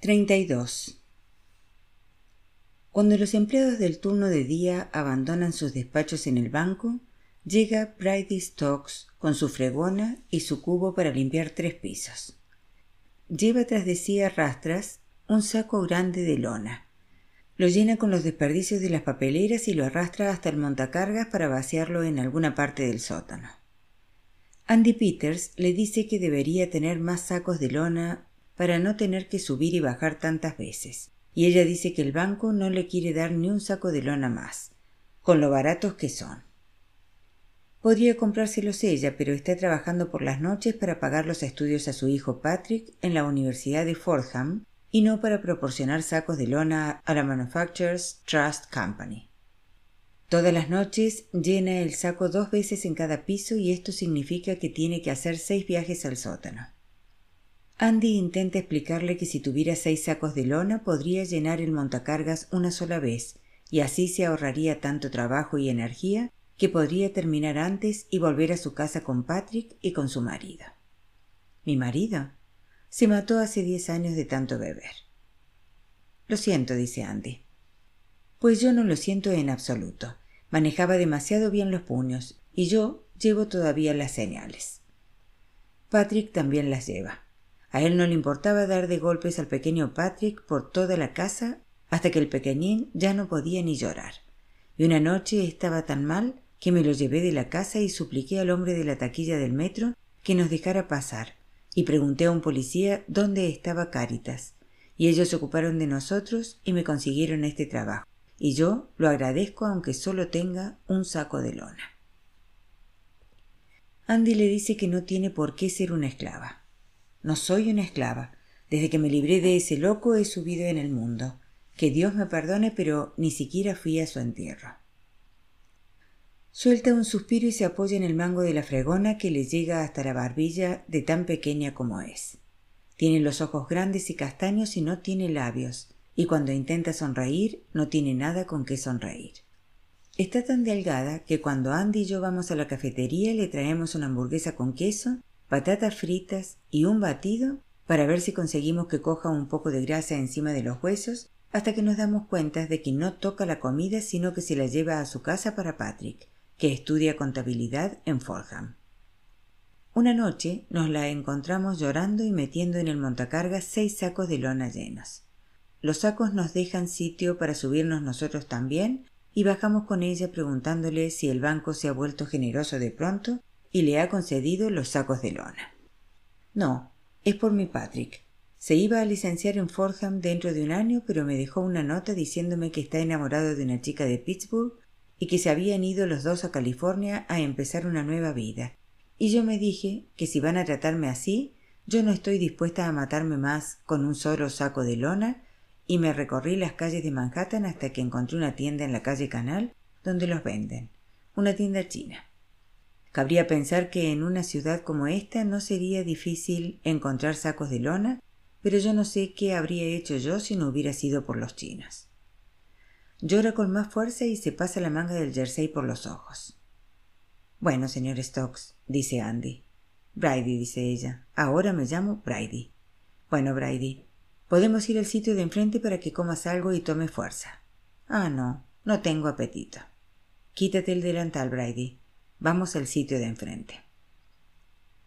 32. Cuando los empleados del turno de día abandonan sus despachos en el banco, llega Brady Stokes con su fregona y su cubo para limpiar tres pisos. Lleva tras de sí a rastras un saco grande de lona. Lo llena con los desperdicios de las papeleras y lo arrastra hasta el montacargas para vaciarlo en alguna parte del sótano. Andy Peters le dice que debería tener más sacos de lona para no tener que subir y bajar tantas veces, y ella dice que el banco no le quiere dar ni un saco de lona más, con lo baratos que son. Podría comprárselos ella, pero está trabajando por las noches para pagar los estudios a su hijo Patrick en la Universidad de Fordham y no para proporcionar sacos de lona a la Manufacturers Trust Company. Todas las noches llena el saco dos veces en cada piso y esto significa que tiene que hacer seis viajes al sótano. Andy intenta explicarle que si tuviera seis sacos de lona podría llenar el montacargas una sola vez y así se ahorraría tanto trabajo y energía que podría terminar antes y volver a su casa con Patrick y con su marido. ¿Mi marido? Se mató hace diez años de tanto beber. Lo siento, dice Andy. Pues yo no lo siento en absoluto. Manejaba demasiado bien los puños y yo llevo todavía las señales. Patrick también las lleva. A él no le importaba dar de golpes al pequeño Patrick por toda la casa hasta que el pequeñín ya no podía ni llorar. Y una noche estaba tan mal que me lo llevé de la casa y supliqué al hombre de la taquilla del metro que nos dejara pasar, y pregunté a un policía dónde estaba Cáritas, y ellos se ocuparon de nosotros y me consiguieron este trabajo, y yo lo agradezco aunque solo tenga un saco de lona. Andy le dice que no tiene por qué ser una esclava. No soy una esclava. Desde que me libré de ese loco he subido en el mundo. Que Dios me perdone, pero ni siquiera fui a su entierro. Suelta un suspiro y se apoya en el mango de la fregona que le llega hasta la barbilla de tan pequeña como es. Tiene los ojos grandes y castaños y no tiene labios, y cuando intenta sonreír no tiene nada con qué sonreír. Está tan delgada que cuando Andy y yo vamos a la cafetería le traemos una hamburguesa con queso, patatas fritas y un batido para ver si conseguimos que coja un poco de grasa encima de los huesos hasta que nos damos cuenta de que no toca la comida sino que se la lleva a su casa para Patrick, que estudia contabilidad en Fordham. Una noche nos la encontramos llorando y metiendo en el montacargas seis sacos de lona llenos. Los sacos nos dejan sitio para subirnos nosotros también y bajamos con ella preguntándole si el banco se ha vuelto generoso de pronto y le ha concedido los sacos de lona. No, es por mi Patrick. Se iba a licenciar en Fordham dentro de un año, pero me dejó una nota diciéndome que está enamorado de una chica de Pittsburgh y que se habían ido los dos a California a empezar una nueva vida. Y yo me dije que si van a tratarme así, yo no estoy dispuesta a matarme más con un solo saco de lona, y me recorrí las calles de Manhattan hasta que encontré una tienda en la calle Canal donde los venden, una tienda china. Cabría pensar que en una ciudad como esta no sería difícil encontrar sacos de lona, pero yo no sé qué habría hecho yo si no hubiera sido por los chinos. Llora con más fuerza y se pasa la manga del jersey por los ojos. Bueno, señor Stokes, dice Andy. Brady, dice ella. Ahora me llamo Brady. Bueno, Brady, podemos ir al sitio de enfrente para que comas algo y tome fuerza. Ah, no, no tengo apetito. Quítate el delantal, Brady. Vamos al sitio de enfrente.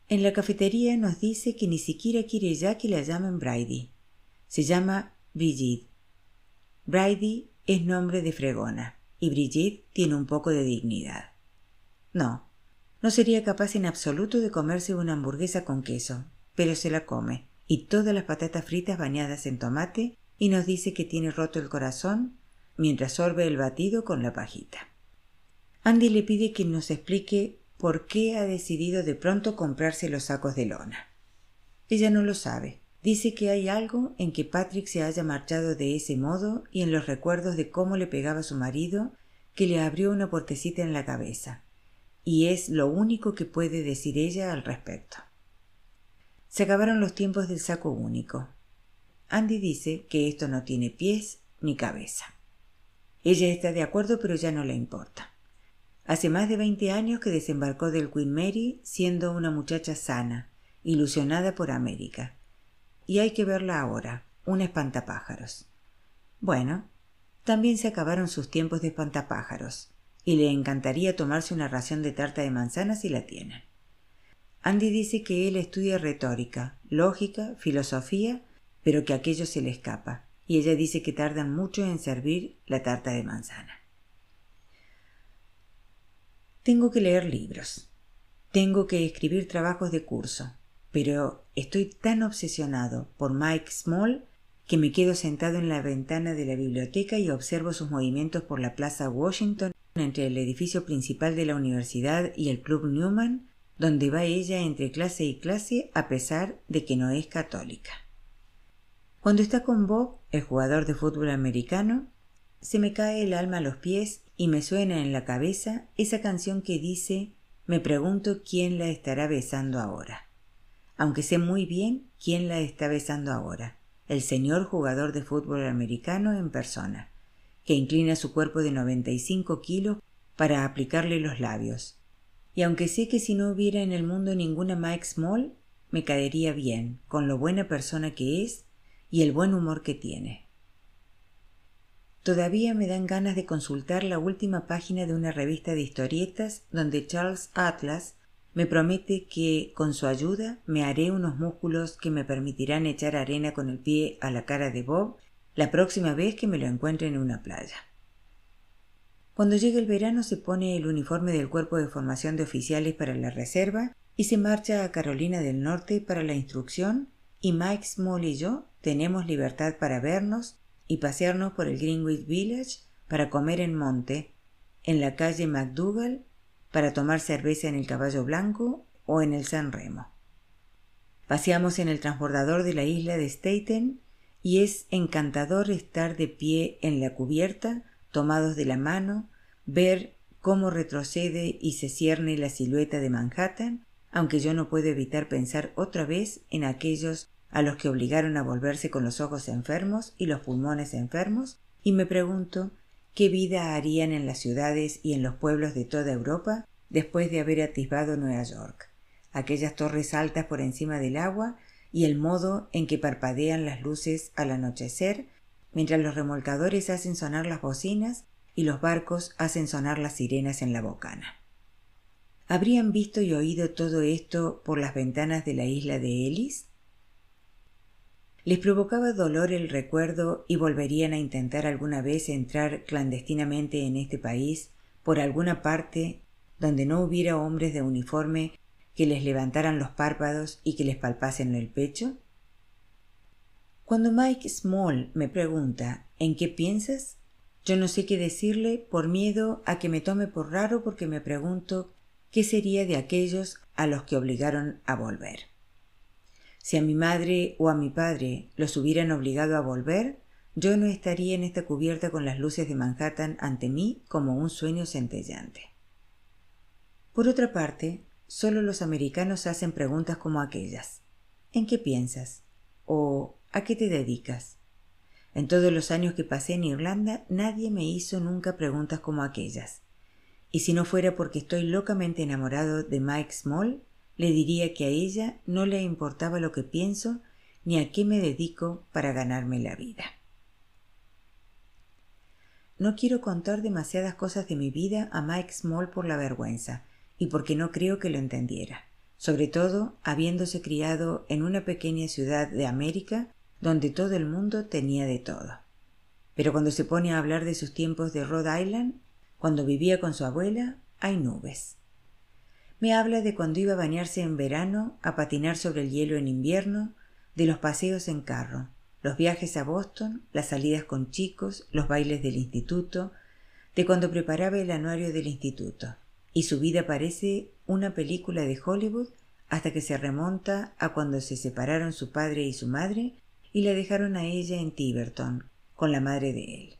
En la cafetería nos dice que ni siquiera quiere ya que la llamen Brady. Se llama Brigitte. Brady es nombre de fregona, y Brigitte tiene un poco de dignidad. No, no sería capaz en absoluto de comerse una hamburguesa con queso, pero se la come, y todas las patatas fritas bañadas en tomate, y nos dice que tiene roto el corazón mientras sorbe el batido con la pajita. Andy le pide que nos explique por qué ha decidido de pronto comprarse los sacos de lona. Ella no lo sabe, Dice que hay algo en que Patrick se haya marchado de ese modo y en los recuerdos de cómo le pegaba a su marido que le abrió una puertecita en la cabeza, y es lo único que puede decir ella al respecto. Se acabaron los tiempos del saco único. Andy dice que esto no tiene pies ni cabeza. Ella está de acuerdo, pero ya no le importa. Hace más de veinte años que desembarcó del Queen Mary siendo una muchacha sana, ilusionada por América, y hay que verla ahora, un espantapájaros. Bueno, también se acabaron sus tiempos de espantapájaros, y le encantaría tomarse una ración de tarta de manzana si la tienen. Andy dice que él estudia retórica, lógica, filosofía, pero que aquello se le escapa, y ella dice que tardan mucho en servir la tarta de manzana. Tengo que leer libros. Tengo que escribir trabajos de curso. Pero estoy tan obsesionado por Mike Small que me quedo sentado en la ventana de la biblioteca y observo sus movimientos por la Plaza Washington entre el edificio principal de la universidad y el Club Newman, donde va ella entre clase y clase a pesar de que no es católica. Cuando está con Bob, el jugador de fútbol americano, se me cae el alma a los pies y me suena en la cabeza esa canción que dice me pregunto quién la estará besando ahora. Aunque sé muy bien quién la está besando ahora, el señor jugador de fútbol americano en persona, que inclina su cuerpo de 95 kilos para aplicarle los labios. Y aunque sé que si no hubiera en el mundo ninguna Mike Small, me caería bien, con lo buena persona que es y el buen humor que tiene. Todavía me dan ganas de consultar la última página de una revista de historietas donde Charles Atlas me promete que con su ayuda me haré unos músculos que me permitirán echar arena con el pie a la cara de Bob la próxima vez que me lo encuentre en una playa. Cuando llegue el verano se pone el uniforme del cuerpo de formación de oficiales para la reserva y se marcha a Carolina del Norte para la instrucción y Mike Small y yo tenemos libertad para vernos y pasearnos por el Greenwich Village para comer en monte, en la calle McDougall para tomar cerveza en el Caballo Blanco o en el San Remo. Paseamos en el transbordador de la isla de Staten y es encantador estar de pie en la cubierta, tomados de la mano, ver cómo retrocede y se cierne la silueta de Manhattan, aunque yo no puedo evitar pensar otra vez en aquellos a los que obligaron a volverse con los ojos enfermos y los pulmones enfermos, y me pregunto qué vida harían en las ciudades y en los pueblos de toda Europa después de haber atisbado Nueva York, aquellas torres altas por encima del agua y el modo en que parpadean las luces al anochecer, mientras los remolcadores hacen sonar las bocinas y los barcos hacen sonar las sirenas en la bocana. ¿Habrían visto y oído todo esto por las ventanas de la isla de Ellis? Les provocaba dolor el recuerdo y volverían a intentar alguna vez entrar clandestinamente en este país por alguna parte donde no hubiera hombres de uniforme que les levantaran los párpados y que les palpasen el pecho? Cuando Mike Small me pregunta ¿en qué piensas? Yo no sé qué decirle por miedo a que me tome por raro porque me pregunto qué sería de aquellos a los que obligaron a volver. Si a mi madre o a mi padre los hubieran obligado a volver, yo no estaría en esta cubierta con las luces de Manhattan ante mí como un sueño centellante. Por otra parte, solo los americanos hacen preguntas como aquellas. ¿En qué piensas? ¿O a qué te dedicas? En todos los años que pasé en Irlanda nadie me hizo nunca preguntas como aquellas. Y si no fuera porque estoy locamente enamorado de Mike Small, le diría que a ella no le importaba lo que pienso ni a qué me dedico para ganarme la vida. No quiero contar demasiadas cosas de mi vida a Mike Small por la vergüenza y porque no creo que lo entendiera, sobre todo habiéndose criado en una pequeña ciudad de América donde todo el mundo tenía de todo. Pero cuando se pone a hablar de sus tiempos de Rhode Island, cuando vivía con su abuela, hay nubes. Me habla de cuando iba a bañarse en verano, a patinar sobre el hielo en invierno, de los paseos en carro, los viajes a Boston, las salidas con chicos, los bailes del instituto, de cuando preparaba el anuario del instituto. Y su vida parece una película de Hollywood hasta que se remonta a cuando se separaron su padre y su madre y la dejaron a ella en Tiverton, con la madre de él.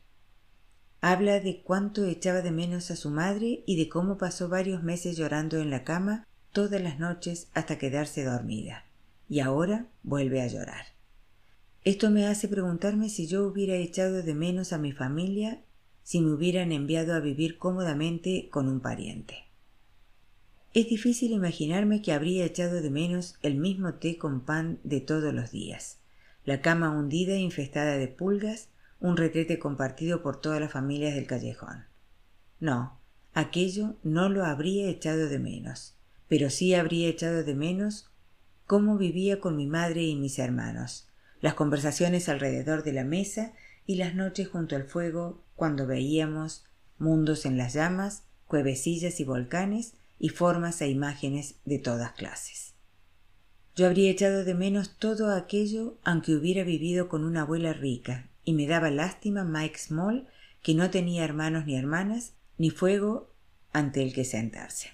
Habla de cuánto echaba de menos a su madre y de cómo pasó varios meses llorando en la cama todas las noches hasta quedarse dormida. Y ahora vuelve a llorar. Esto me hace preguntarme si yo hubiera echado de menos a mi familia si me hubieran enviado a vivir cómodamente con un pariente. Es difícil imaginarme que habría echado de menos el mismo té con pan de todos los días, la cama hundida e infestada de pulgas, un retrete compartido por todas las familias del callejón. No, aquello no lo habría echado de menos, pero sí habría echado de menos cómo vivía con mi madre y mis hermanos, las conversaciones alrededor de la mesa y las noches junto al fuego cuando veíamos mundos en las llamas, cuevecillas y volcanes y formas e imágenes de todas clases. Yo habría echado de menos todo aquello aunque hubiera vivido con una abuela rica, y me daba lástima Mike Small, que no tenía hermanos ni hermanas, ni fuego ante el que sentarse.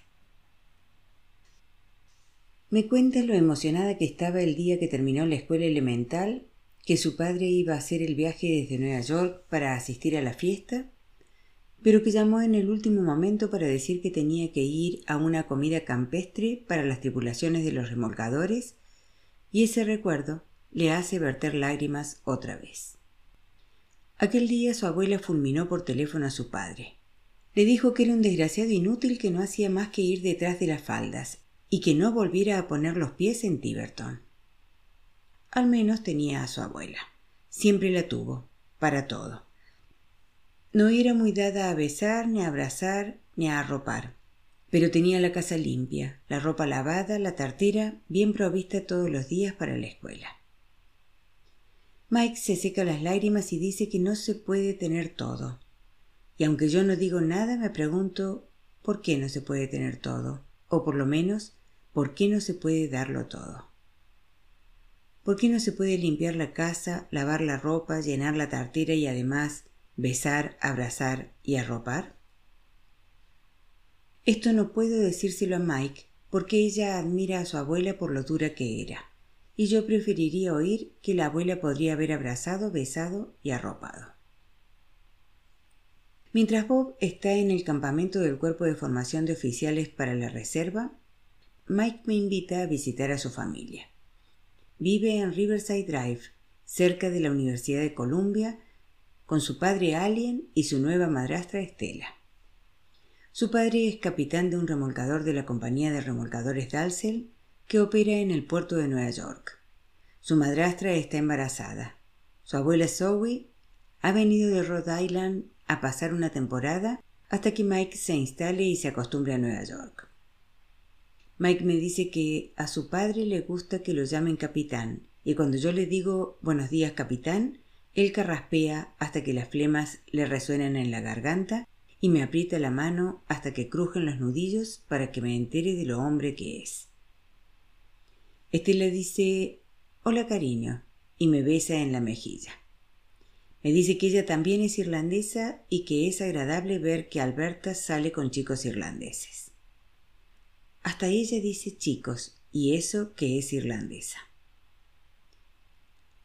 Me cuenta lo emocionada que estaba el día que terminó la escuela elemental, que su padre iba a hacer el viaje desde Nueva York para asistir a la fiesta pero que llamó en el último momento para decir que tenía que ir a una comida campestre para las tripulaciones de los remolcadores, y ese recuerdo le hace verter lágrimas otra vez. Aquel día su abuela fulminó por teléfono a su padre. Le dijo que era un desgraciado inútil que no hacía más que ir detrás de las faldas y que no volviera a poner los pies en Tiverton. Al menos tenía a su abuela. Siempre la tuvo, para todo. No era muy dada a besar, ni a abrazar, ni a arropar, pero tenía la casa limpia, la ropa lavada, la tartera bien provista todos los días para la escuela. Mike se seca las lágrimas y dice que no se puede tener todo. Y aunque yo no digo nada, me pregunto ¿por qué no se puede tener todo? O por lo menos, ¿por qué no se puede darlo todo? ¿Por qué no se puede limpiar la casa, lavar la ropa, llenar la tartera y además besar, abrazar y arropar? Esto no puedo decírselo a Mike porque ella admira a su abuela por lo dura que era, y yo preferiría oír que la abuela podría haber abrazado, besado y arropado. Mientras Bob está en el campamento del Cuerpo de Formación de Oficiales para la Reserva, Mike me invita a visitar a su familia. Vive en Riverside Drive, cerca de la Universidad de Columbia, con su padre Alien y su nueva madrastra Estela. Su padre es capitán de un remolcador de la compañía de remolcadores Dalsel que opera en el puerto de Nueva York. Su madrastra está embarazada. Su abuela Zoe ha venido de Rhode Island a pasar una temporada hasta que Mike se instale y se acostumbre a Nueva York. Mike me dice que a su padre le gusta que lo llamen capitán y cuando yo le digo buenos días capitán, él carraspea hasta que las flemas le resuenan en la garganta y me aprieta la mano hasta que crujen los nudillos para que me entere de lo hombre que es. Estela dice Hola cariño y me besa en la mejilla. Me dice que ella también es irlandesa y que es agradable ver que Alberta sale con chicos irlandeses. Hasta ella dice chicos, y eso que es irlandesa.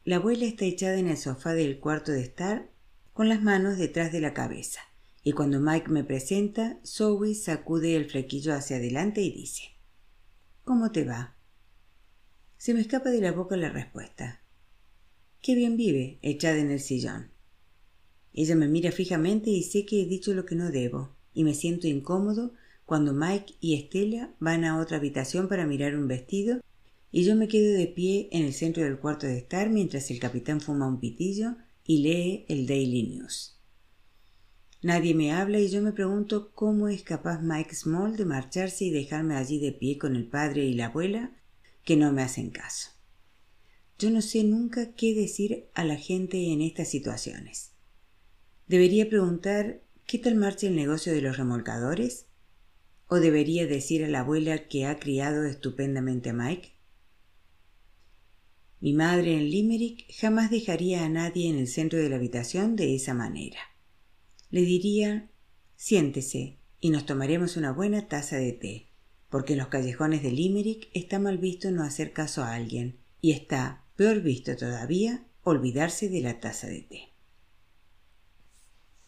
La abuela está echada en el sofá del cuarto de estar con las manos detrás de la cabeza, y cuando Mike me presenta, Zoe sacude el flequillo hacia adelante y dice ¿Cómo te va? Se me escapa de la boca la respuesta. Qué bien vive, echada en el sillón. Ella me mira fijamente y sé que he dicho lo que no debo, y me siento incómodo cuando Mike y Estela van a otra habitación para mirar un vestido y yo me quedo de pie en el centro del cuarto de estar mientras el capitán fuma un pitillo y lee el Daily News. Nadie me habla y yo me pregunto cómo es capaz Mike Small de marcharse y dejarme allí de pie con el padre y la abuela que no me hacen caso. Yo no sé nunca qué decir a la gente en estas situaciones. ¿Debería preguntar qué tal marcha el negocio de los remolcadores? ¿O debería decir a la abuela que ha criado estupendamente a Mike? Mi madre en Limerick jamás dejaría a nadie en el centro de la habitación de esa manera. Le diría siéntese y nos tomaremos una buena taza de té, porque en los callejones de Limerick está mal visto no hacer caso a alguien, y está peor visto todavía olvidarse de la taza de té.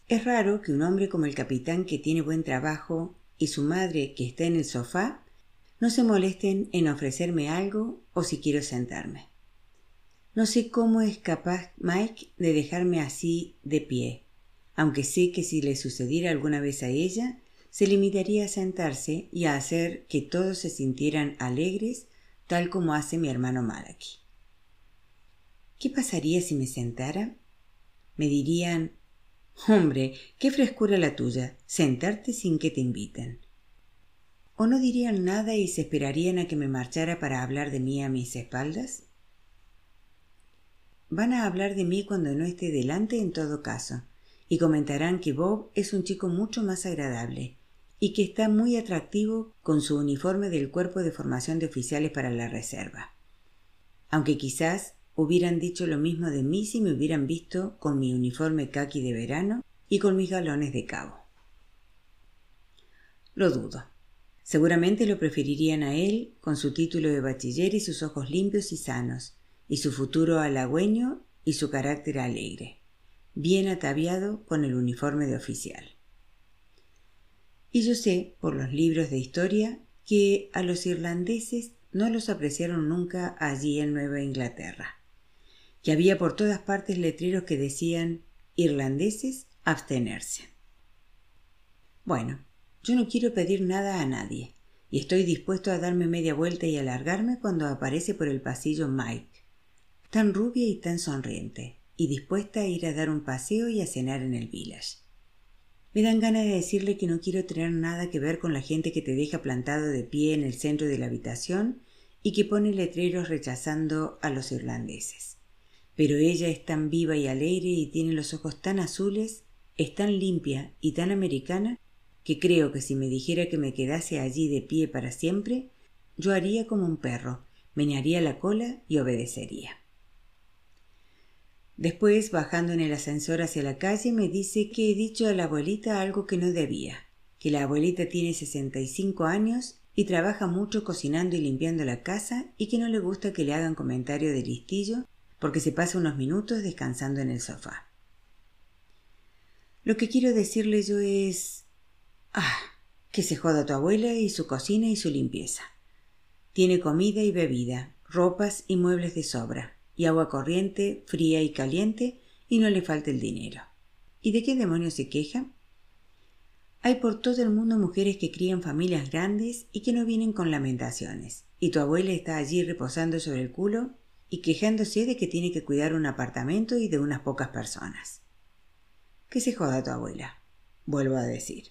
Es raro que un hombre como el capitán que tiene buen trabajo y su madre que está en el sofá no se molesten en ofrecerme algo o si quiero sentarme. No sé cómo es capaz Mike de dejarme así de pie, aunque sé que si le sucediera alguna vez a ella, se limitaría a sentarse y a hacer que todos se sintieran alegres, tal como hace mi hermano Malaki. ¿Qué pasaría si me sentara? Me dirían Hombre, qué frescura la tuya, sentarte sin que te inviten. ¿O no dirían nada y se esperarían a que me marchara para hablar de mí a mis espaldas? Van a hablar de mí cuando no esté delante en todo caso, y comentarán que Bob es un chico mucho más agradable y que está muy atractivo con su uniforme del cuerpo de formación de oficiales para la reserva. Aunque quizás hubieran dicho lo mismo de mí si me hubieran visto con mi uniforme khaki de verano y con mis galones de cabo. Lo dudo. Seguramente lo preferirían a él con su título de bachiller y sus ojos limpios y sanos, y su futuro halagüeño y su carácter alegre, bien ataviado con el uniforme de oficial. Y yo sé, por los libros de historia, que a los irlandeses no los apreciaron nunca allí en Nueva Inglaterra, que había por todas partes letreros que decían irlandeses abstenerse. Bueno, yo no quiero pedir nada a nadie, y estoy dispuesto a darme media vuelta y alargarme cuando aparece por el pasillo Mike, tan rubia y tan sonriente, y dispuesta a ir a dar un paseo y a cenar en el village. Me dan ganas de decirle que no quiero tener nada que ver con la gente que te deja plantado de pie en el centro de la habitación y que pone letreros rechazando a los irlandeses. Pero ella es tan viva y alegre y tiene los ojos tan azules, es tan limpia y tan americana, que creo que si me dijera que me quedase allí de pie para siempre, yo haría como un perro, menearía la cola y obedecería. Después, bajando en el ascensor hacia la calle, me dice que he dicho a la abuelita algo que no debía, que la abuelita tiene sesenta y cinco años y trabaja mucho cocinando y limpiando la casa y que no le gusta que le hagan comentario de listillo porque se pasa unos minutos descansando en el sofá. Lo que quiero decirle yo es... Ah, que se joda tu abuela y su cocina y su limpieza. Tiene comida y bebida, ropas y muebles de sobra, y agua corriente, fría y caliente, y no le falta el dinero. ¿Y de qué demonios se queja? Hay por todo el mundo mujeres que crían familias grandes y que no vienen con lamentaciones, y tu abuela está allí reposando sobre el culo y quejándose de que tiene que cuidar un apartamento y de unas pocas personas. Que se joda tu abuela, vuelvo a decir.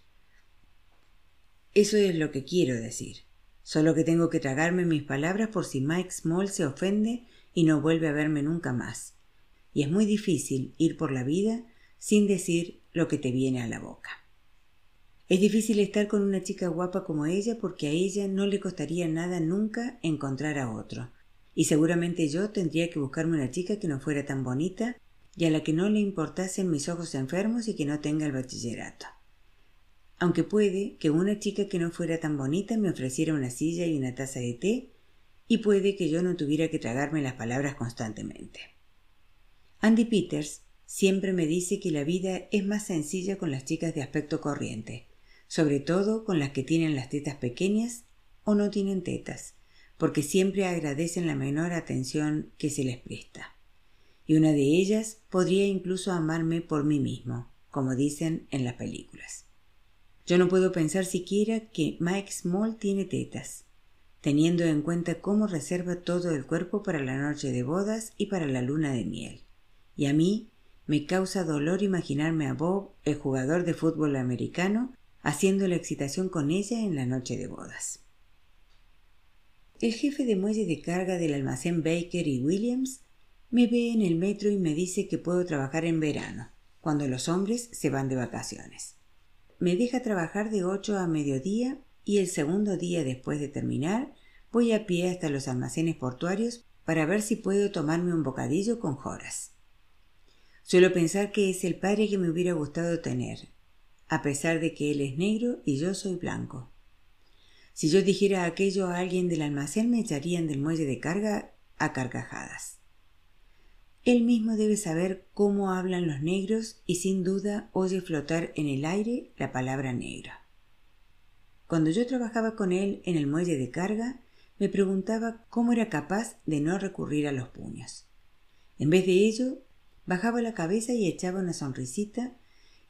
Eso es lo que quiero decir, solo que tengo que tragarme mis palabras por si Mike Small se ofende y no vuelve a verme nunca más. Y es muy difícil ir por la vida sin decir lo que te viene a la boca. Es difícil estar con una chica guapa como ella porque a ella no le costaría nada nunca encontrar a otro. Y seguramente yo tendría que buscarme una chica que no fuera tan bonita y a la que no le importasen mis ojos enfermos y que no tenga el bachillerato. Aunque puede que una chica que no fuera tan bonita me ofreciera una silla y una taza de té y puede que yo no tuviera que tragarme las palabras constantemente. Andy Peters siempre me dice que la vida es más sencilla con las chicas de aspecto corriente, sobre todo con las que tienen las tetas pequeñas o no tienen tetas, porque siempre agradecen la menor atención que se les presta. Y una de ellas podría incluso amarme por mí mismo, como dicen en las películas. Yo no puedo pensar siquiera que Mike Small tiene tetas, teniendo en cuenta cómo reserva todo el cuerpo para la noche de bodas y para la luna de miel. Y a mí me causa dolor imaginarme a Bob, el jugador de fútbol americano, haciendo la excitación con ella en la noche de bodas. El jefe de muelle de carga del almacén Baker y Williams me ve en el metro y me dice que puedo trabajar en verano, cuando los hombres se van de vacaciones. Me deja trabajar de ocho a mediodía y el segundo día después de terminar voy a pie hasta los almacenes portuarios para ver si puedo tomarme un bocadillo con Joras. Suelo pensar que es el padre que me hubiera gustado tener, a pesar de que él es negro y yo soy blanco. Si yo dijera aquello a alguien del almacén me echarían del muelle de carga a carcajadas. Él mismo debe saber cómo hablan los negros y sin duda oye flotar en el aire la palabra negra. Cuando yo trabajaba con él en el muelle de carga, me preguntaba cómo era capaz de no recurrir a los puños. En vez de ello, bajaba la cabeza y echaba una sonrisita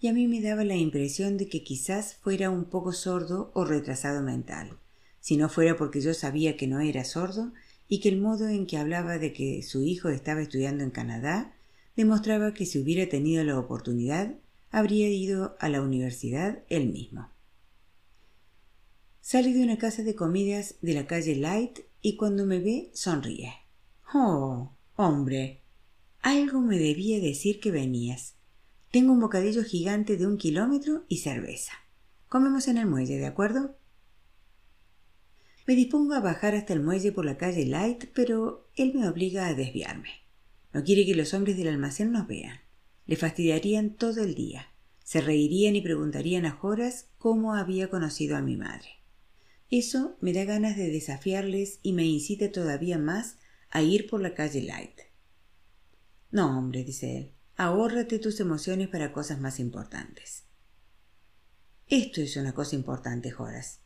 y a mí me daba la impresión de que quizás fuera un poco sordo o retrasado mental, si no fuera porque yo sabía que no era sordo y que el modo en que hablaba de que su hijo estaba estudiando en Canadá demostraba que si hubiera tenido la oportunidad habría ido a la universidad él mismo. Salí de una casa de comidas de la calle Light y cuando me ve sonríe. Oh, hombre, algo me debía decir que venías. Tengo un bocadillo gigante de un kilómetro y cerveza. Comemos en el muelle, ¿de acuerdo? Me dispongo a bajar hasta el muelle por la calle Light, pero él me obliga a desviarme. No quiere que los hombres del almacén nos vean. Le fastidiarían todo el día. Se reirían y preguntarían a Horas cómo había conocido a mi madre. Eso me da ganas de desafiarles y me incita todavía más a ir por la calle Light. No, hombre, dice él, ahórrate tus emociones para cosas más importantes. Esto es una cosa importante, Horas.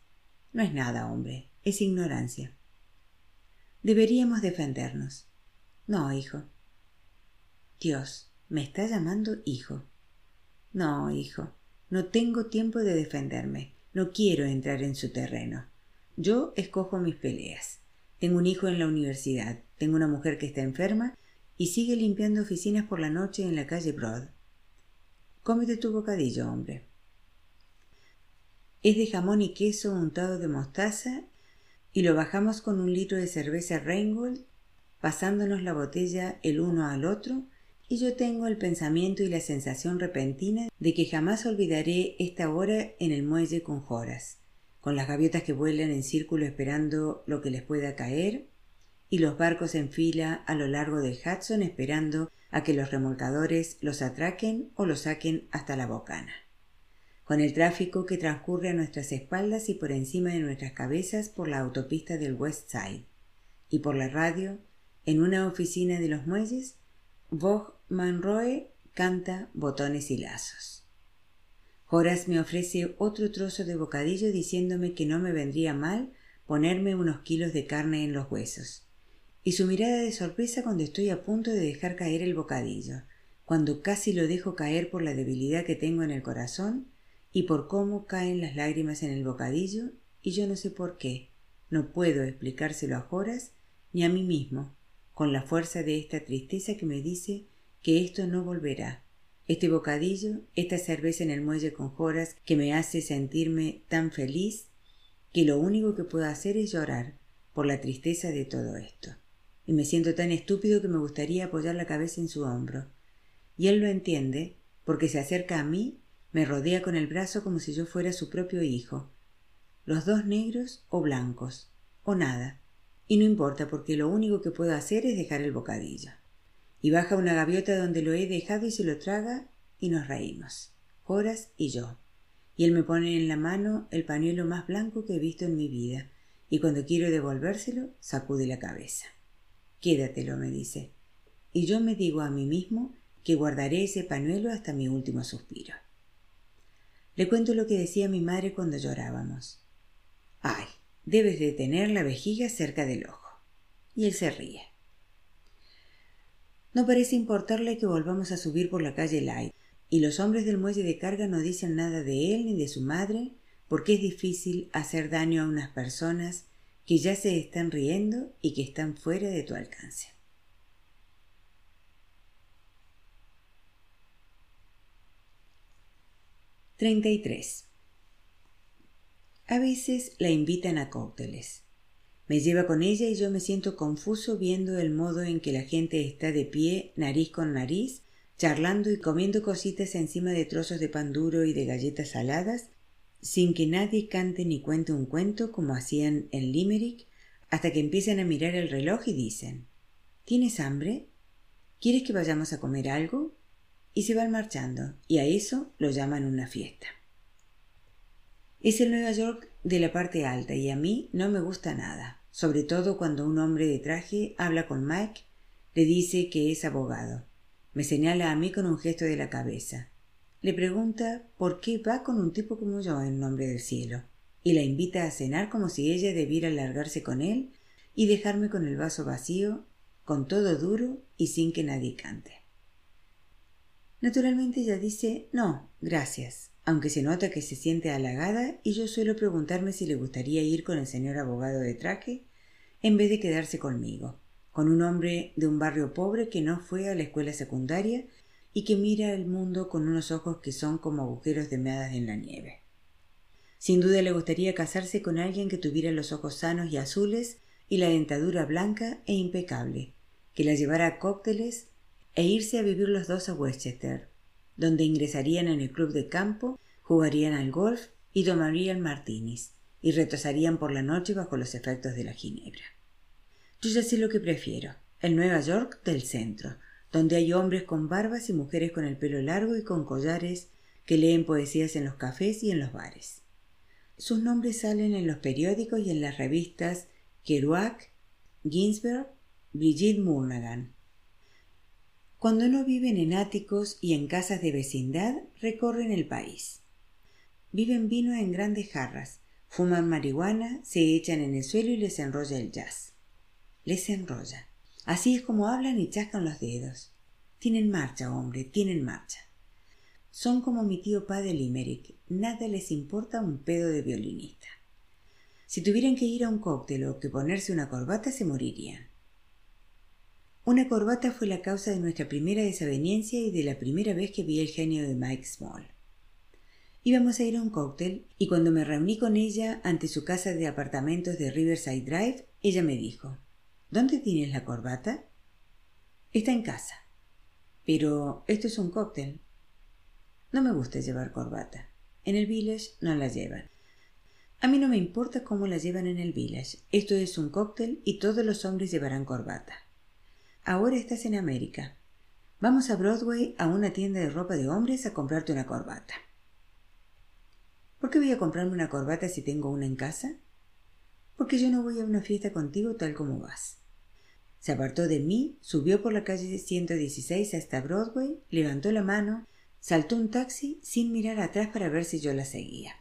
No es nada, hombre, es ignorancia. Deberíamos defendernos. No, hijo. Dios, me está llamando hijo. No, hijo, no tengo tiempo de defenderme. No quiero entrar en su terreno. Yo escojo mis peleas. Tengo un hijo en la universidad, tengo una mujer que está enferma y sigue limpiando oficinas por la noche en la calle Broad. Cómete tu bocadillo, hombre. Es de jamón y queso untado de mostaza y lo bajamos con un litro de cerveza Reingold, pasándonos la botella el uno al otro y yo tengo el pensamiento y la sensación repentina de que jamás olvidaré esta hora en el muelle con Joras, con las gaviotas que vuelan en círculo esperando lo que les pueda caer, y los barcos en fila a lo largo del Hudson esperando a que los remolcadores los atraquen o los saquen hasta la bocana. Con el tráfico que transcurre a nuestras espaldas y por encima de nuestras cabezas por la autopista del West Side, y por la radio, en una oficina de los muelles, Vogue Manroe canta botones y lazos. Horace me ofrece otro trozo de bocadillo diciéndome que no me vendría mal ponerme unos kilos de carne en los huesos. Y su mirada de sorpresa cuando estoy a punto de dejar caer el bocadillo, cuando casi lo dejo caer por la debilidad que tengo en el corazón y por cómo caen las lágrimas en el bocadillo y yo no sé por qué. No puedo explicárselo a Horace ni a mí mismo con la fuerza de esta tristeza que me dice que esto no volverá. Este bocadillo, esta cerveza en el muelle con joras que me hace sentirme tan feliz que lo único que puedo hacer es llorar por la tristeza de todo esto. Y me siento tan estúpido que me gustaría apoyar la cabeza en su hombro. Y él lo entiende porque se acerca a mí, me rodea con el brazo como si yo fuera su propio hijo. Los dos negros o blancos, o nada, y no importa porque lo único que puedo hacer es dejar el bocadillo. Y baja una gaviota donde lo he dejado y se lo traga y nos reímos, Horas y yo. Y él me pone en la mano el pañuelo más blanco que he visto en mi vida, y cuando quiero devolvérselo, sacude la cabeza. Quédatelo, me dice. Y yo me digo a mí mismo que guardaré ese pañuelo hasta mi último suspiro. Le cuento lo que decía mi madre cuando llorábamos. Ay, Debes de tener la vejiga cerca del ojo. Y él se ríe. No parece importarle que volvamos a subir por la calle Light, y los hombres del muelle de carga no dicen nada de él ni de su madre, porque es difícil hacer daño a unas personas que ya se están riendo y que están fuera de tu alcance. Treinta a veces la invitan a cócteles. Me lleva con ella y yo me siento confuso viendo el modo en que la gente está de pie, nariz con nariz, charlando y comiendo cositas encima de trozos de pan duro y de galletas saladas, sin que nadie cante ni cuente un cuento como hacían en Limerick, hasta que empiezan a mirar el reloj y dicen ¿Tienes hambre? ¿Quieres que vayamos a comer algo? Y se van marchando, y a eso lo llaman una fiesta. Es el Nueva York de la parte alta y a mí no me gusta nada, sobre todo cuando un hombre de traje habla con Mike, le dice que es abogado. Me señala a mí con un gesto de la cabeza. Le pregunta por qué va con un tipo como yo en nombre del cielo, y la invita a cenar como si ella debiera largarse con él y dejarme con el vaso vacío, con todo duro y sin que nadie cante. Naturalmente ella dice no, gracias, aunque se nota que se siente halagada y yo suelo preguntarme si le gustaría ir con el señor abogado de traje en vez de quedarse conmigo, con un hombre de un barrio pobre que no fue a la escuela secundaria y que mira el mundo con unos ojos que son como agujeros de meadas en la nieve. Sin duda le gustaría casarse con alguien que tuviera los ojos sanos y azules y la dentadura blanca e impecable, que la llevara a cócteles e irse a vivir los dos a Westchester, donde ingresarían en el club de campo, jugarían al golf y tomarían martinis, y retrasarían por la noche bajo los efectos de la ginebra. Yo ya sé lo que prefiero, el Nueva York del centro, donde hay hombres con barbas y mujeres con el pelo largo y con collares que leen poesías en los cafés y en los bares. Sus nombres salen en los periódicos y en las revistas Kerouac, Ginsberg, Brigitte Murnaghan. Cuando no viven en áticos y en casas de vecindad, recorren el país. Viven vino en grandes jarras, fuman marihuana, se echan en el suelo y les enrolla el jazz. Les enrolla. Así es como hablan y chascan los dedos. Tienen marcha, hombre, tienen marcha. Son como mi tío Pa de Limerick, nada les importa un pedo de violinista. Si tuvieran que ir a un cóctel o que ponerse una corbata, se morirían. Una corbata fue la causa de nuestra primera desaveniencia y de la primera vez que vi el genio de Mike Small. Íbamos a ir a un cóctel y cuando me reuní con ella ante su casa de apartamentos de Riverside Drive, ella me dijo ¿Dónde tienes la corbata? Está en casa. Pero esto es un cóctel. No me gusta llevar corbata. En el village no la llevan. A mí no me importa cómo la llevan en el village. Esto es un cóctel y todos los hombres llevarán corbata. Ahora estás en América. Vamos a Broadway a una tienda de ropa de hombres a comprarte una corbata. ¿Por qué voy a comprarme una corbata si tengo una en casa? Porque yo no voy a una fiesta contigo tal como vas. Se apartó de mí, subió por la calle 116 hasta Broadway, levantó la mano Saltó un taxi sin mirar atrás para ver si yo la seguía.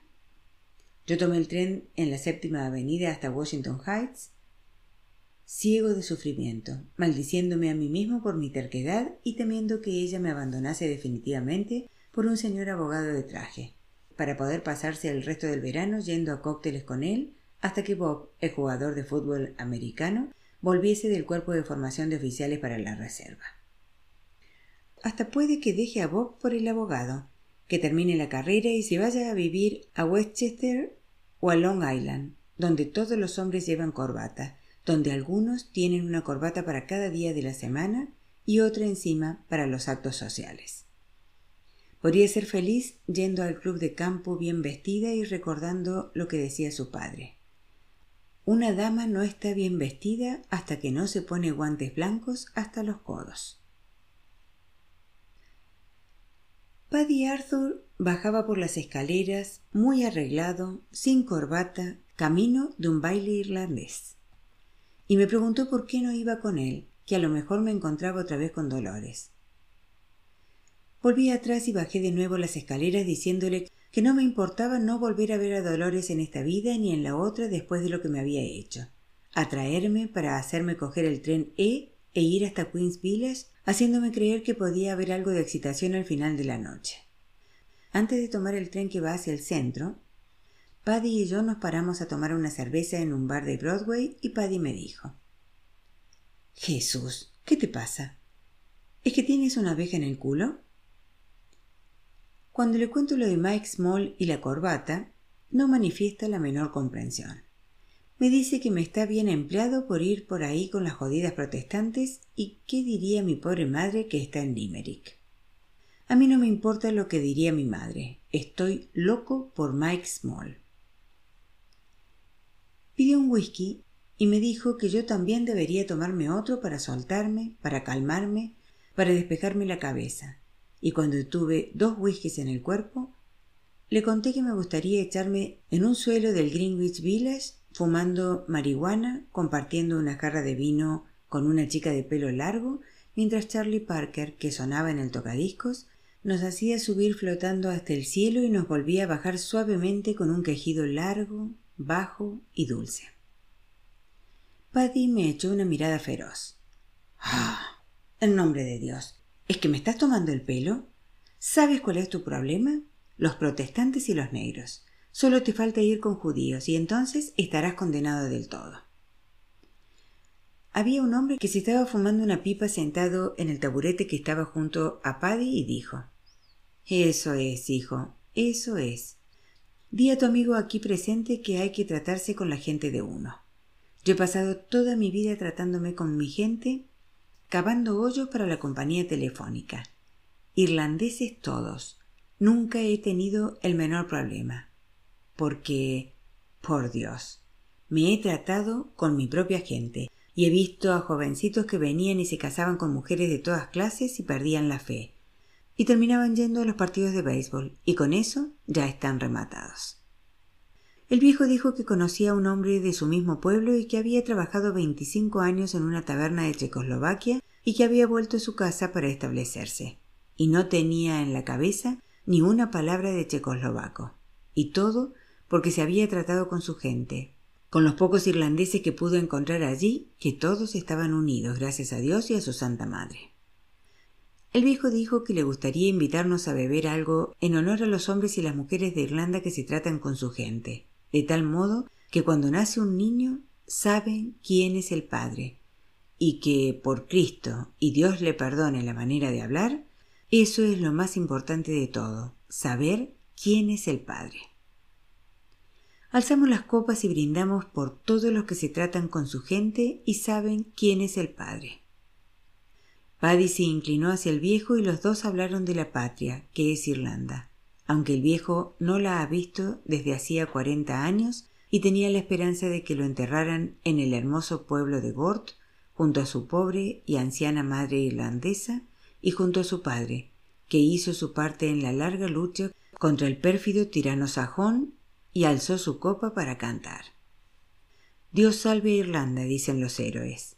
Yo tomé el tren en la séptima avenida hasta Washington Heights, ciego de sufrimiento, maldiciéndome a mí mismo por mi terquedad y temiendo que ella me abandonase definitivamente por un señor abogado de traje, para poder pasarse el resto del verano yendo a cócteles con él hasta que Bob, el jugador de fútbol americano, volviese del cuerpo de formación de oficiales para la reserva. Hasta puede que deje a Bob por el abogado, que termine la carrera y se vaya a vivir a Westchester o a Long Island, donde todos los hombres llevan corbata, donde algunos tienen una corbata para cada día de la semana y otra encima para los actos sociales. Podría ser feliz yendo al club de campo bien vestida y recordando lo que decía su padre. Una dama no está bien vestida hasta que no se pone guantes blancos hasta los codos. Paddy Arthur bajaba por las escaleras, muy arreglado, sin corbata, camino de un baile irlandés. Y me preguntó por qué no iba con él, que a lo mejor me encontraba otra vez con Dolores. Volví atrás y bajé de nuevo las escaleras diciéndole que no me importaba no volver a ver a Dolores en esta vida ni en la otra después de lo que me había hecho. Atraerme para hacerme coger el tren E e ir hasta Queen's Village haciéndome creer que podía haber algo de excitación al final de la noche. Antes de tomar el tren que va hacia el centro, Paddy y yo nos paramos a tomar una cerveza en un bar de Broadway y Paddy me dijo Jesús, ¿qué te pasa? ¿Es que tienes una abeja en el culo? Cuando le cuento lo de Mike Small y la corbata, no manifiesta la menor comprensión. Me dice que me está bien empleado por ir por ahí con las jodidas protestantes y qué diría mi pobre madre que está en Limerick. A mí no me importa lo que diría mi madre. Estoy loco por Mike Small. Pidió un whisky y me dijo que yo también debería tomarme otro para soltarme, para calmarme, para despejarme la cabeza. Y cuando tuve dos whiskies en el cuerpo, le conté que me gustaría echarme en un suelo del Greenwich Village fumando marihuana, compartiendo una jarra de vino con una chica de pelo largo, mientras Charlie Parker, que sonaba en el tocadiscos, nos hacía subir flotando hasta el cielo y nos volvía a bajar suavemente con un quejido largo, bajo y dulce. Paddy me echó una mirada feroz. ¡Ah! En nombre de Dios. ¿Es que me estás tomando el pelo? ¿Sabes cuál es tu problema? Los protestantes y los negros. Solo te falta ir con judíos y entonces estarás condenado del todo. había un hombre que se estaba fumando una pipa sentado en el taburete que estaba junto a Paddy y dijo Eso es, hijo, eso es. Di a tu amigo aquí presente que hay que tratarse con la gente de uno. Yo he pasado toda mi vida tratándome con mi gente, cavando hoyos para la compañía telefónica. Irlandeses todos. Nunca he tenido el menor problema. Porque, por Dios, me he tratado con mi propia gente y he visto a jovencitos que venían y se casaban con mujeres de todas clases y perdían la fe. Y terminaban yendo a los partidos de béisbol, y con eso ya están rematados. El viejo dijo que conocía a un hombre de su mismo pueblo y que había trabajado veinticinco años en una taberna de Checoslovaquia y que había vuelto a su casa para establecerse. Y no tenía en la cabeza ni una palabra de checoslovaco. Y todo porque se había tratado con su gente, con los pocos irlandeses que pudo encontrar allí, que todos estaban unidos, gracias a Dios y a su Santa Madre. El viejo dijo que le gustaría invitarnos a beber algo en honor a los hombres y las mujeres de Irlanda que se tratan con su gente, de tal modo que cuando nace un niño saben quién es el padre, y que por Cristo y Dios le perdone la manera de hablar, eso es lo más importante de todo, saber quién es el padre. Alzamos las copas y brindamos por todos los que se tratan con su gente y saben quién es el Padre. Paddy se inclinó hacia el viejo y los dos hablaron de la patria, que es Irlanda, aunque el viejo no la ha visto desde hacía cuarenta años y tenía la esperanza de que lo enterraran en el hermoso pueblo de Gort, junto a su pobre y anciana madre irlandesa y junto a su padre, que hizo su parte en la larga lucha contra el pérfido tirano sajón y alzó su copa para cantar. Dios salve Irlanda, dicen los héroes.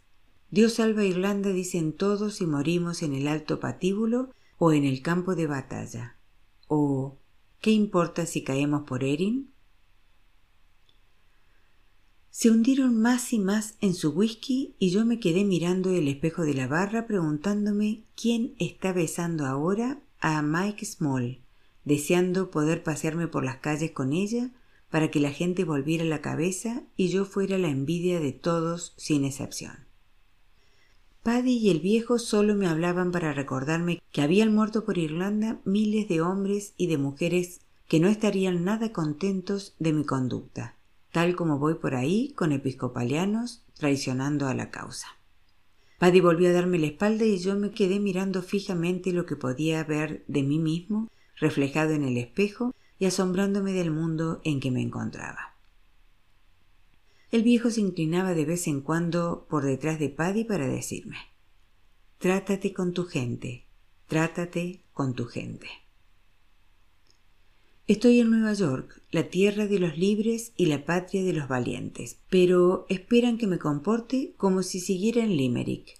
Dios salve Irlanda, dicen todos y morimos en el alto patíbulo o en el campo de batalla. O ¿qué importa si caemos por Erin? Se hundieron más y más en su whisky y yo me quedé mirando el espejo de la barra preguntándome quién está besando ahora a Mike Small, deseando poder pasearme por las calles con ella para que la gente volviera la cabeza y yo fuera la envidia de todos sin excepción. Paddy y el viejo solo me hablaban para recordarme que habían muerto por Irlanda miles de hombres y de mujeres que no estarían nada contentos de mi conducta, tal como voy por ahí con episcopalianos traicionando a la causa. Paddy volvió a darme la espalda y yo me quedé mirando fijamente lo que podía ver de mí mismo reflejado en el espejo y asombrándome del mundo en que me encontraba. El viejo se inclinaba de vez en cuando por detrás de Paddy para decirme Trátate con tu gente, trátate con tu gente. Estoy en Nueva York, la tierra de los libres y la patria de los valientes, pero esperan que me comporte como si siguiera en Limerick,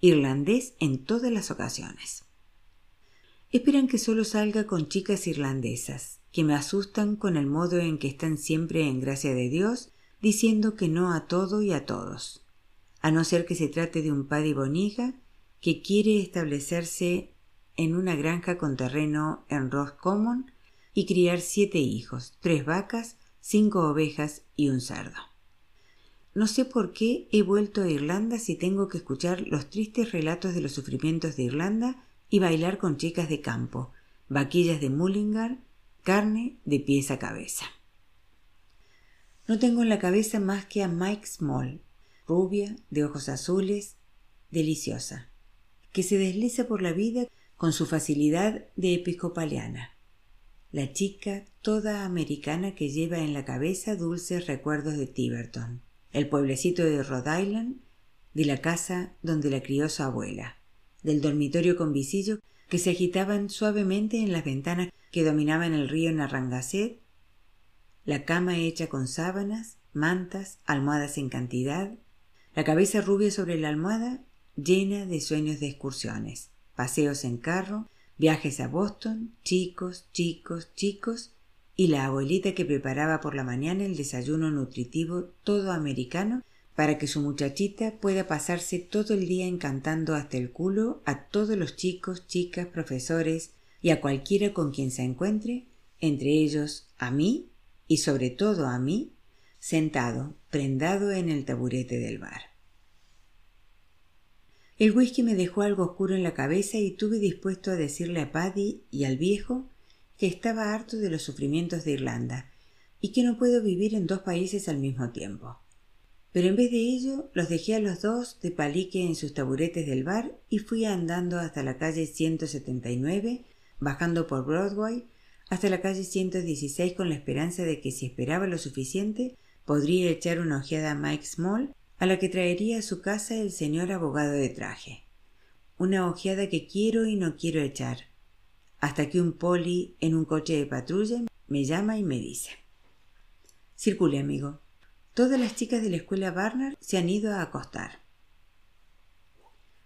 irlandés en todas las ocasiones. Esperan que solo salga con chicas irlandesas, que me asustan con el modo en que están siempre en gracia de Dios, diciendo que no a todo y a todos, a no ser que se trate de un padre Boniga que quiere establecerse en una granja con terreno en Roscommon y criar siete hijos, tres vacas, cinco ovejas y un cerdo. No sé por qué he vuelto a Irlanda si tengo que escuchar los tristes relatos de los sufrimientos de Irlanda y bailar con chicas de campo, vaquillas de Mullingar, carne de pies a cabeza. No tengo en la cabeza más que a Mike Small, rubia, de ojos azules, deliciosa, que se desliza por la vida con su facilidad de episcopaliana. La chica toda americana que lleva en la cabeza dulces recuerdos de Tiverton, el pueblecito de Rhode Island, de la casa donde la crió su abuela del dormitorio con visillo que se agitaban suavemente en las ventanas que dominaban el río Narragansett, la cama hecha con sábanas, mantas, almohadas en cantidad, la cabeza rubia sobre la almohada llena de sueños de excursiones, paseos en carro, viajes a Boston, chicos, chicos, chicos, y la abuelita que preparaba por la mañana el desayuno nutritivo todo americano para que su muchachita pueda pasarse todo el día encantando hasta el culo a todos los chicos, chicas, profesores y a cualquiera con quien se encuentre, entre ellos a mí y sobre todo a mí, sentado, prendado en el taburete del bar. El whisky me dejó algo oscuro en la cabeza y tuve dispuesto a decirle a Paddy y al viejo que estaba harto de los sufrimientos de Irlanda y que no puedo vivir en dos países al mismo tiempo. Pero en vez de ello, los dejé a los dos de palique en sus taburetes del bar y fui andando hasta la calle 179, bajando por Broadway, hasta la calle 116 con la esperanza de que si esperaba lo suficiente, podría echar una ojeada a Mike Small, a la que traería a su casa el señor abogado de traje. Una ojeada que quiero y no quiero echar, hasta que un poli en un coche de patrulla me llama y me dice Circule, amigo. Todas las chicas de la escuela Barnard se han ido a acostar.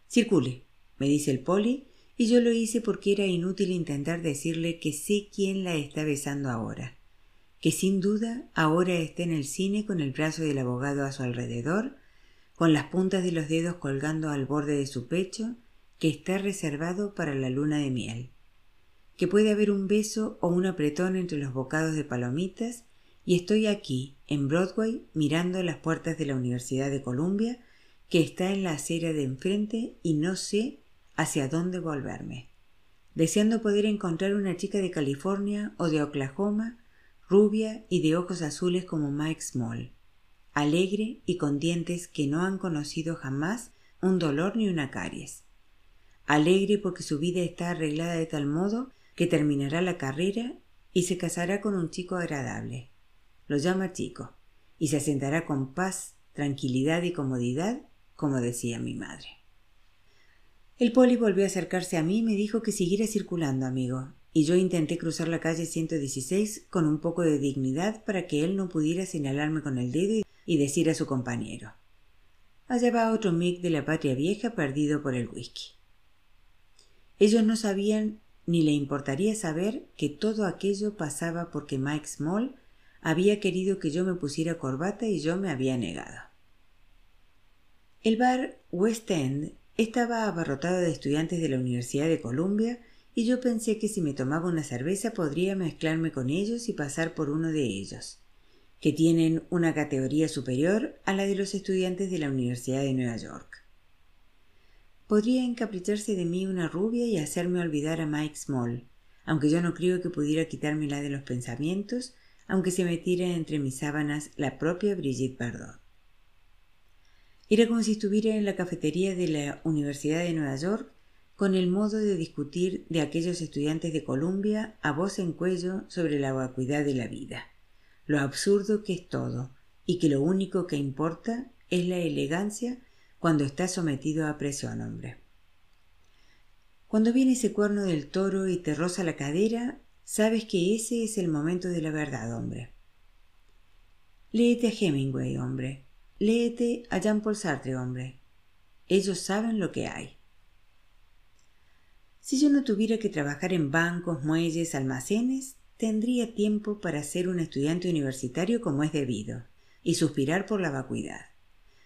Circule, me dice el poli, y yo lo hice porque era inútil intentar decirle que sé quién la está besando ahora, que sin duda ahora está en el cine con el brazo del abogado a su alrededor, con las puntas de los dedos colgando al borde de su pecho, que está reservado para la luna de miel, que puede haber un beso o un apretón entre los bocados de palomitas y estoy aquí, en Broadway, mirando las puertas de la Universidad de Columbia, que está en la acera de enfrente y no sé hacia dónde volverme, deseando poder encontrar una chica de California o de Oklahoma, rubia y de ojos azules como Mike Small, alegre y con dientes que no han conocido jamás un dolor ni una caries. Alegre porque su vida está arreglada de tal modo que terminará la carrera y se casará con un chico agradable lo llama chico, y se asentará con paz, tranquilidad y comodidad, como decía mi madre. El poli volvió a acercarse a mí y me dijo que siguiera circulando, amigo, y yo intenté cruzar la calle 116 con un poco de dignidad para que él no pudiera señalarme con el dedo y decir a su compañero Allá va otro Mick de la patria vieja perdido por el whisky. Ellos no sabían ni le importaría saber que todo aquello pasaba porque Mike Small había querido que yo me pusiera corbata y yo me había negado. El bar West End estaba abarrotado de estudiantes de la Universidad de Columbia y yo pensé que si me tomaba una cerveza podría mezclarme con ellos y pasar por uno de ellos, que tienen una categoría superior a la de los estudiantes de la Universidad de Nueva York. Podría encapricharse de mí una rubia y hacerme olvidar a Mike Small, aunque yo no creo que pudiera quitármela de los pensamientos aunque se metiera entre mis sábanas la propia Brigitte Bardot. Era como si estuviera en la cafetería de la Universidad de Nueva York con el modo de discutir de aquellos estudiantes de Columbia a voz en cuello sobre la vacuidad de la vida, lo absurdo que es todo, y que lo único que importa es la elegancia cuando está sometido a presión, hombre. Cuando viene ese cuerno del toro y te roza la cadera, Sabes que ese es el momento de la verdad, hombre. Léete a Hemingway, hombre. Léete a Jean-Paul Sartre, hombre. Ellos saben lo que hay. Si yo no tuviera que trabajar en bancos, muelles, almacenes, tendría tiempo para ser un estudiante universitario como es debido, y suspirar por la vacuidad.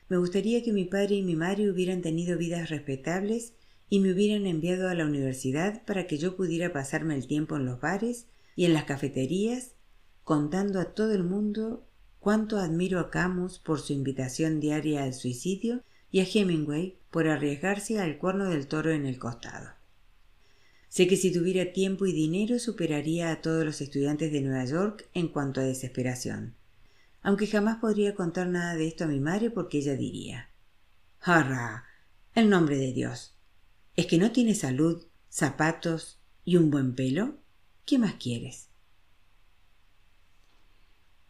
Me gustaría que mi padre y mi madre hubieran tenido vidas respetables y me hubieran enviado a la universidad para que yo pudiera pasarme el tiempo en los bares y en las cafeterías contando a todo el mundo cuánto admiro a Camus por su invitación diaria al suicidio y a Hemingway por arriesgarse al cuerno del toro en el costado. Sé que si tuviera tiempo y dinero superaría a todos los estudiantes de Nueva York en cuanto a desesperación, aunque jamás podría contar nada de esto a mi madre porque ella diría ¡Harra! El nombre de Dios. ¿Es que no tiene salud, zapatos y un buen pelo? ¿Qué más quieres?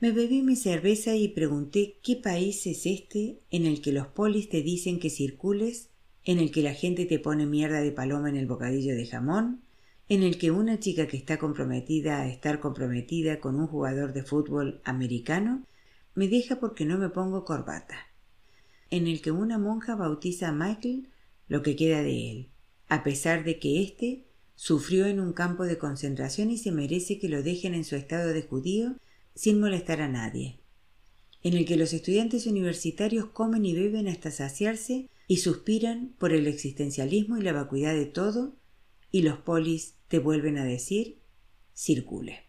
Me bebí mi cerveza y pregunté qué país es este en el que los polis te dicen que circules, en el que la gente te pone mierda de paloma en el bocadillo de jamón, en el que una chica que está comprometida a estar comprometida con un jugador de fútbol americano me deja porque no me pongo corbata, en el que una monja bautiza a Michael lo que queda de él, a pesar de que éste sufrió en un campo de concentración y se merece que lo dejen en su estado de judío sin molestar a nadie, en el que los estudiantes universitarios comen y beben hasta saciarse y suspiran por el existencialismo y la vacuidad de todo, y los polis te vuelven a decir circule.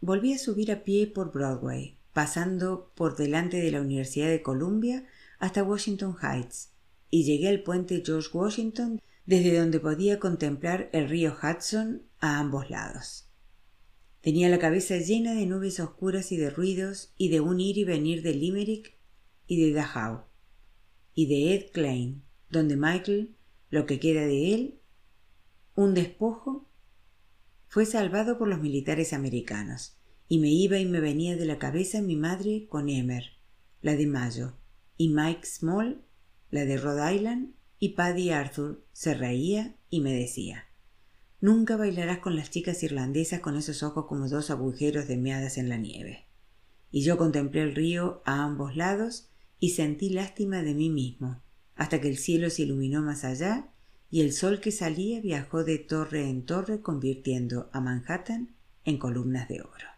Volví a subir a pie por Broadway, pasando por delante de la Universidad de Columbia hasta Washington Heights, y llegué al puente George Washington desde donde podía contemplar el río Hudson a ambos lados. Tenía la cabeza llena de nubes oscuras y de ruidos y de un ir y venir de Limerick y de Dachau y de Ed Klein, donde Michael, lo que queda de él, un despojo, fue salvado por los militares americanos y me iba y me venía de la cabeza mi madre con Emer, la de Mayo, y Mike Small, la de Rhode Island, y Paddy Arthur se reía y me decía Nunca bailarás con las chicas irlandesas con esos ojos como dos agujeros de meadas en la nieve. Y yo contemplé el río a ambos lados y sentí lástima de mí mismo, hasta que el cielo se iluminó más allá y el sol que salía viajó de torre en torre convirtiendo a Manhattan en columnas de oro.